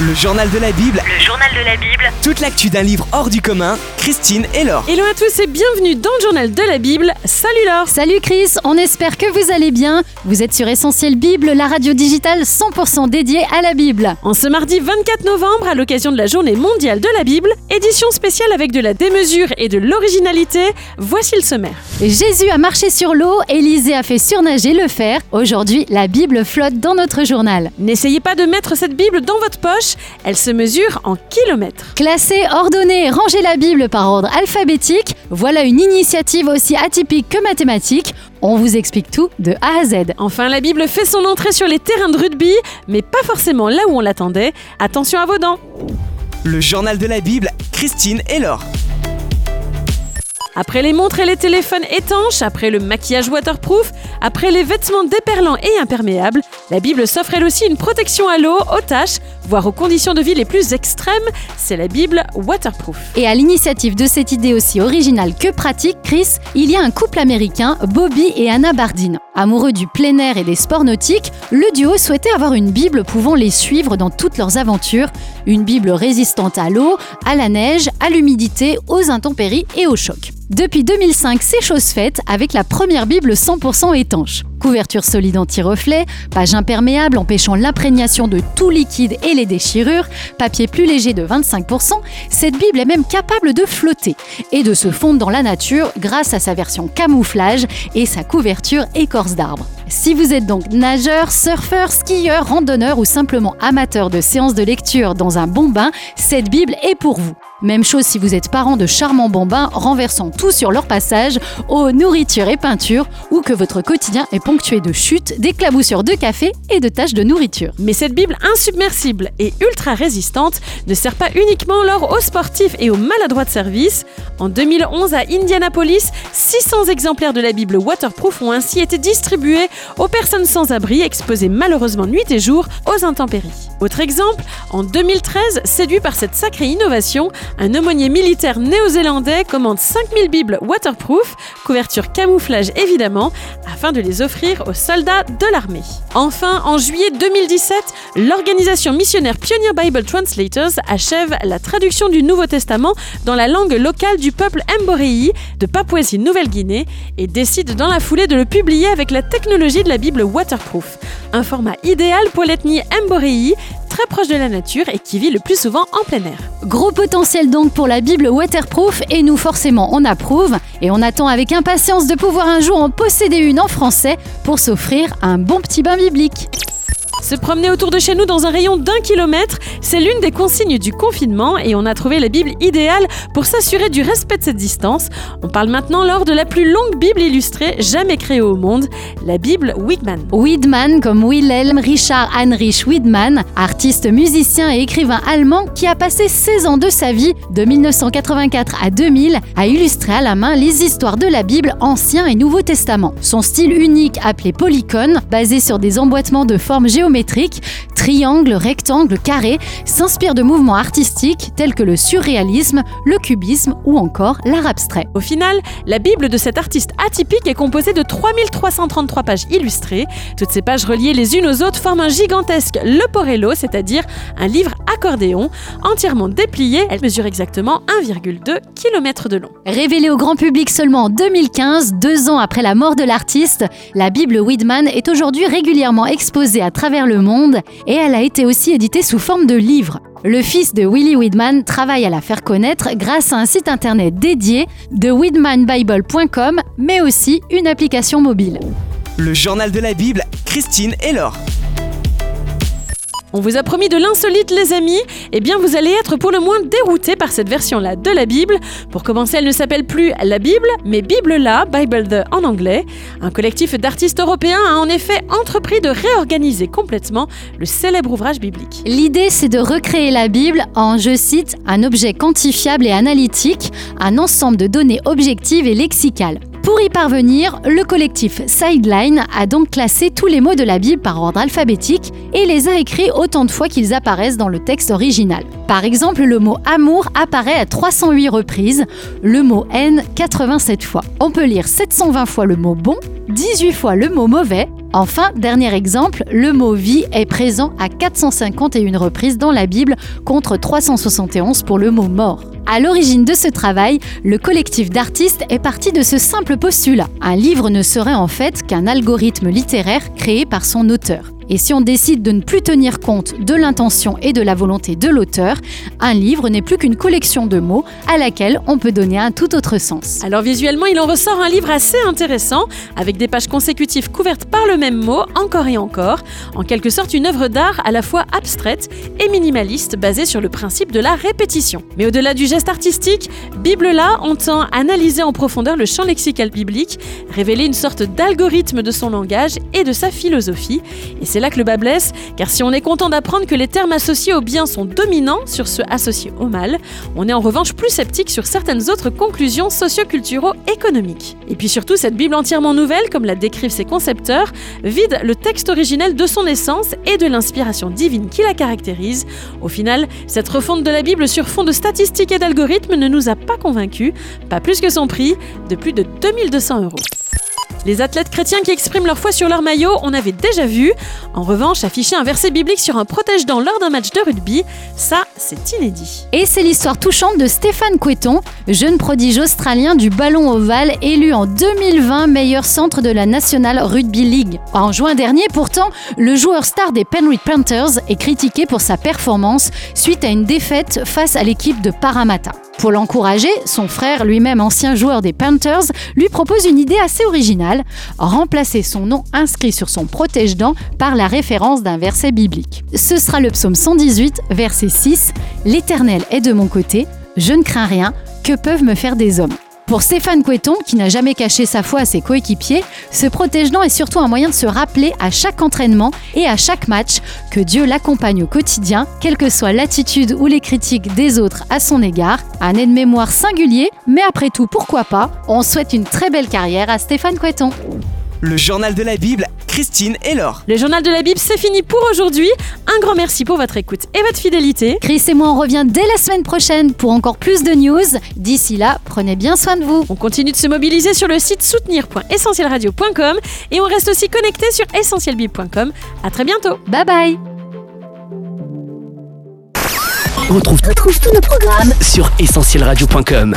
Le journal de la Bible, Le journal de la Bible, toute l'actu d'un livre hors du commun, Christine et Laure. Hello à tous et bienvenue dans le journal de la Bible. Salut Laure Salut Chris, on espère que vous allez bien. Vous êtes sur Essentiel Bible, la radio digitale 100% dédiée à la Bible. En ce mardi 24 novembre, à l'occasion de la journée mondiale de la Bible, édition spéciale avec de la démesure et de l'originalité, voici le sommaire. Jésus a marché sur l'eau, Élisée a fait surnager le fer. Aujourd'hui, la Bible flotte dans notre journal. N'essayez pas de mettre cette Bible dans votre poche, elle se mesure en kilomètres. Classer, ordonner, ranger la Bible par ordre alphabétique, voilà une initiative aussi atypique que mathématique. On vous explique tout de A à Z. Enfin, la Bible fait son entrée sur les terrains de rugby, mais pas forcément là où on l'attendait. Attention à vos dents Le journal de la Bible, Christine et Laure. Après les montres et les téléphones étanches, après le maquillage waterproof, après les vêtements déperlants et imperméables, la Bible s'offre elle aussi une protection à l'eau, aux taches, voire aux conditions de vie les plus extrêmes. C'est la Bible waterproof. Et à l'initiative de cette idée aussi originale que pratique, Chris, il y a un couple américain, Bobby et Anna Bardine. Amoureux du plein air et des sports nautiques, le duo souhaitait avoir une Bible pouvant les suivre dans toutes leurs aventures. Une Bible résistante à l'eau, à la neige, à l'humidité, aux intempéries et aux chocs. Depuis 2005, c'est chose faite avec la première Bible 100% étanche. Couverture solide anti-reflet, page imperméable empêchant l'imprégnation de tout liquide et les déchirures, papier plus léger de 25%, cette Bible est même capable de flotter et de se fondre dans la nature grâce à sa version camouflage et sa couverture écorce d'arbre. Si vous êtes donc nageur, surfeur, skieur, randonneur ou simplement amateur de séances de lecture dans un bon bain, cette Bible est pour vous. Même chose si vous êtes parent de charmants bambins renversant tout sur leur passage, eau, nourriture et peinture, ou que votre quotidien est ponctué de chutes, d'éclaboussures de café et de taches de nourriture. Mais cette Bible insubmersible et ultra résistante ne sert pas uniquement lors aux sportifs et aux maladroits de service. En 2011, à Indianapolis, 600 exemplaires de la Bible waterproof ont ainsi été distribués aux personnes sans abri exposées malheureusement nuit et jour aux intempéries. Autre exemple, en 2013, séduit par cette sacrée innovation, un aumônier militaire néo-zélandais commande 5000 Bibles waterproof, couverture camouflage évidemment, afin de les offrir aux soldats de l'armée. Enfin, en juillet 2017, l'organisation missionnaire Pioneer Bible Translators achève la traduction du Nouveau Testament dans la langue locale du peuple Mboréi de Papouasie-Nouvelle-Guinée et décide dans la foulée de le publier avec la technologie de la Bible waterproof, un format idéal pour l'ethnie Mboréi, très proche de la nature et qui vit le plus souvent en plein air. Gros potentiel donc pour la Bible waterproof et nous forcément on approuve et on attend avec impatience de pouvoir un jour en posséder une en français pour s'offrir un bon petit bain biblique. Se promener autour de chez nous dans un rayon d'un kilomètre, c'est l'une des consignes du confinement et on a trouvé la Bible idéale pour s'assurer du respect de cette distance. On parle maintenant lors de la plus longue Bible illustrée jamais créée au monde, la Bible Wigman. Widman comme Wilhelm Richard Heinrich Widman, artiste, musicien et écrivain allemand qui a passé 16 ans de sa vie, de 1984 à 2000, à illustrer à la main les histoires de la Bible Ancien et Nouveau Testament. Son style unique appelé polycone, basé sur des emboîtements de formes géométriques, triangles, rectangles, carrés, s'inspire de mouvements artistiques tels que le surréalisme, le cubisme ou encore l'art abstrait. Au final, la Bible de cet artiste atypique est composée de 3333 pages illustrées. Toutes ces pages reliées les unes aux autres forment un gigantesque leporello, c'est-à-dire un livre accordéon, entièrement déplié. Elle mesure exactement 1,2 km de long. Révélée au grand public seulement en 2015, deux ans après la mort de l'artiste, la Bible Widman est aujourd'hui régulièrement exposée à travers le monde et elle a été aussi éditée sous forme de livre. Le fils de Willie Widman travaille à la faire connaître grâce à un site internet dédié de widmanbible.com, mais aussi une application mobile. Le journal de la Bible, Christine et Laure. On vous a promis de l'insolite, les amis Eh bien, vous allez être pour le moins déroutés par cette version-là de la Bible. Pour commencer, elle ne s'appelle plus la Bible, mais Bible là, Bible the en anglais. Un collectif d'artistes européens a en effet entrepris de réorganiser complètement le célèbre ouvrage biblique. L'idée, c'est de recréer la Bible en, je cite, un objet quantifiable et analytique, un ensemble de données objectives et lexicales. Pour y parvenir, le collectif Sideline a donc classé tous les mots de la Bible par ordre alphabétique et les a écrits autant de fois qu'ils apparaissent dans le texte original. Par exemple, le mot amour apparaît à 308 reprises, le mot haine 87 fois. On peut lire 720 fois le mot bon, 18 fois le mot mauvais. Enfin, dernier exemple, le mot vie est présent à 451 reprises dans la Bible contre 371 pour le mot mort. À l'origine de ce travail, le collectif d'artistes est parti de ce simple postulat. Un livre ne serait en fait qu'un algorithme littéraire créé par son auteur. Et si on décide de ne plus tenir compte de l'intention et de la volonté de l'auteur, un livre n'est plus qu'une collection de mots à laquelle on peut donner un tout autre sens. Alors visuellement, il en ressort un livre assez intéressant, avec des pages consécutives couvertes par le même mot, encore et encore, en quelque sorte une œuvre d'art à la fois abstraite et minimaliste, basée sur le principe de la répétition. Mais au-delà du geste artistique, Bible là entend analyser en profondeur le champ lexical biblique, révéler une sorte d'algorithme de son langage et de sa philosophie, c'est là que le bas blesse, car si on est content d'apprendre que les termes associés au bien sont dominants sur ceux associés au mal, on est en revanche plus sceptique sur certaines autres conclusions socio-culturo-économiques. Et puis surtout, cette Bible entièrement nouvelle, comme la décrivent ses concepteurs, vide le texte originel de son essence et de l'inspiration divine qui la caractérise. Au final, cette refonte de la Bible sur fond de statistiques et d'algorithmes ne nous a pas convaincus, pas plus que son prix, de plus de 2200 euros. Les athlètes chrétiens qui expriment leur foi sur leur maillot, on avait déjà vu. En revanche, afficher un verset biblique sur un protège-dents lors d'un match de rugby, ça, c'est inédit. Et c'est l'histoire touchante de Stéphane Coueton, jeune prodige australien du ballon ovale, élu en 2020 meilleur centre de la National Rugby League. En juin dernier, pourtant, le joueur star des Penrith Panthers est critiqué pour sa performance suite à une défaite face à l'équipe de Parramatta. Pour l'encourager, son frère, lui-même ancien joueur des Panthers, lui propose une idée assez originale, remplacer son nom inscrit sur son protège-dents par la référence d'un verset biblique. Ce sera le psaume 118, verset 6, L'Éternel est de mon côté, je ne crains rien, que peuvent me faire des hommes pour Stéphane Coueton, qui n'a jamais caché sa foi à ses coéquipiers, ce protège-dents est surtout un moyen de se rappeler à chaque entraînement et à chaque match que Dieu l'accompagne au quotidien, quelle que soit l'attitude ou les critiques des autres à son égard. Un aide-mémoire singulier, mais après tout, pourquoi pas? On souhaite une très belle carrière à Stéphane Coueton. Le journal de la Bible, Christine et Laure. Le journal de la Bible, c'est fini pour aujourd'hui. Un grand merci pour votre écoute et votre fidélité. Chris et moi, on revient dès la semaine prochaine pour encore plus de news. D'ici là, prenez bien soin de vous. On continue de se mobiliser sur le site soutenir.essentielradio.com et on reste aussi connecté sur essentielbible.com. À très bientôt. Bye bye. On retrouve, tous nos programmes sur essentielradio.com.